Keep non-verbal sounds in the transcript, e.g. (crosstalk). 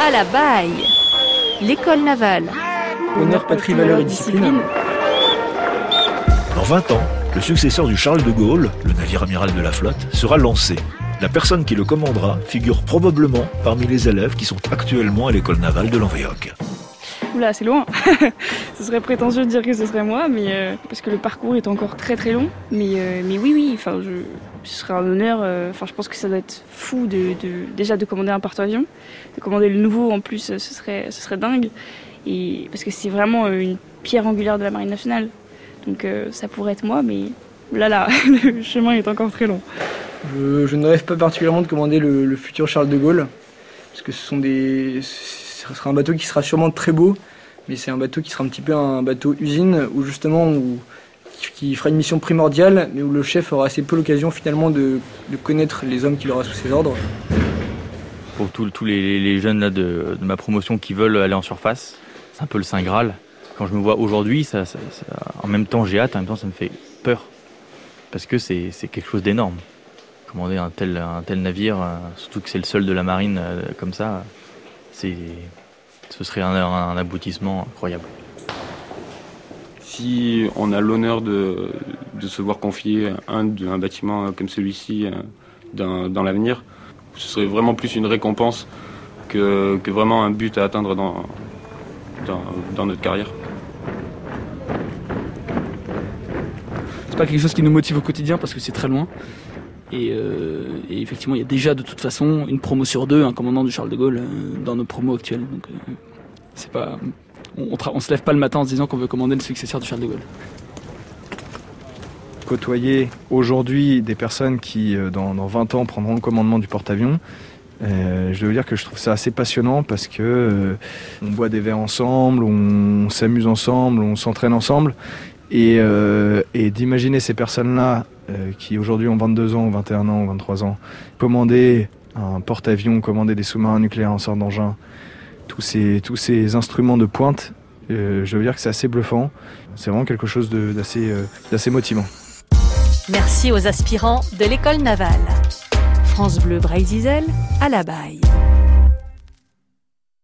À la baille L'école navale. Honneur, patrie, valeur et discipline. Dans 20 ans, le successeur du Charles de Gaulle, le navire amiral de la flotte, sera lancé. La personne qui le commandera figure probablement parmi les élèves qui sont actuellement à l'école navale de l'Envéoc. Oula, c'est loin. (laughs) ce serait prétentieux de dire que ce serait moi, mais euh, parce que le parcours est encore très très long. Mais, euh, oui, oui, enfin, je, ce serait un honneur. euh, Enfin, je pense que ça doit être fou de, déjà de commander un porte-avions, de commander le nouveau en plus, ce serait, ce serait dingue. Et parce que c'est vraiment une pierre angulaire de la marine nationale. Donc ça pourrait être moi, mais là là, (laughs) le chemin est encore très long. Je, ne rêve pas particulièrement de commander le futur Charles de Gaulle, parce que ce sont des, ce sera un bateau qui sera sûrement très beau, mais c'est un bateau qui sera un petit peu un bateau usine, où justement, où, qui- fera une mission primordiale, mais où le chef aura assez peu l'occasion finalement de, de connaître les hommes qu'il aura sous ses ordres. Pour tous les, jeunes de, ma promotion qui veulent aller en surface, c'est un peu le Saint Graal. Quand je me vois aujourd'hui, ça, en même temps j'ai hâte, en même temps ça me fait peur. Parce que c'est c'est quelque chose d'énorme. Commander un tel, un tel navire, euh, surtout que c'est le seul de la marine euh, comme ça, c'est ce serait un, un aboutissement incroyable. Si on a l'honneur de, de se voir confier un, un bâtiment comme celui-ci euh, dans, dans l'avenir, ce serait vraiment plus une récompense que, que vraiment un but à atteindre dans, dans, dans notre carrière. C'est pas quelque chose qui nous motive au quotidien parce que c'est très loin. Et, euh, et effectivement, il y a déjà de toute façon une promo sur deux, un commandant du Charles de Gaulle euh, dans nos promos actuels. Donc, euh, c'est pas, on, on, on se lève pas le matin en se disant qu'on veut commander le successeur du Charles de Gaulle. côtoyer aujourd'hui des personnes qui, dans, dans 20 ans, prendront le commandement du porte-avions, je dois vous dire que je trouve ça assez passionnant parce que on boit des verres ensemble, on s'amuse ensemble, on s'entraîne ensemble. Et, euh, et d'imaginer ces personnes-là euh, qui aujourd'hui ont 22 ans, ou 21 ans, ou 23 ans, commander un porte-avions, commander des sous-marins nucléaires en sort d'engin, tous ces, tous ces instruments de pointe, euh, je veux dire que c'est assez bluffant. C'est vraiment quelque chose d'assez motivant. Merci aux aspirants de l'école navale. France Bleu Braille-Zizel, à la baille.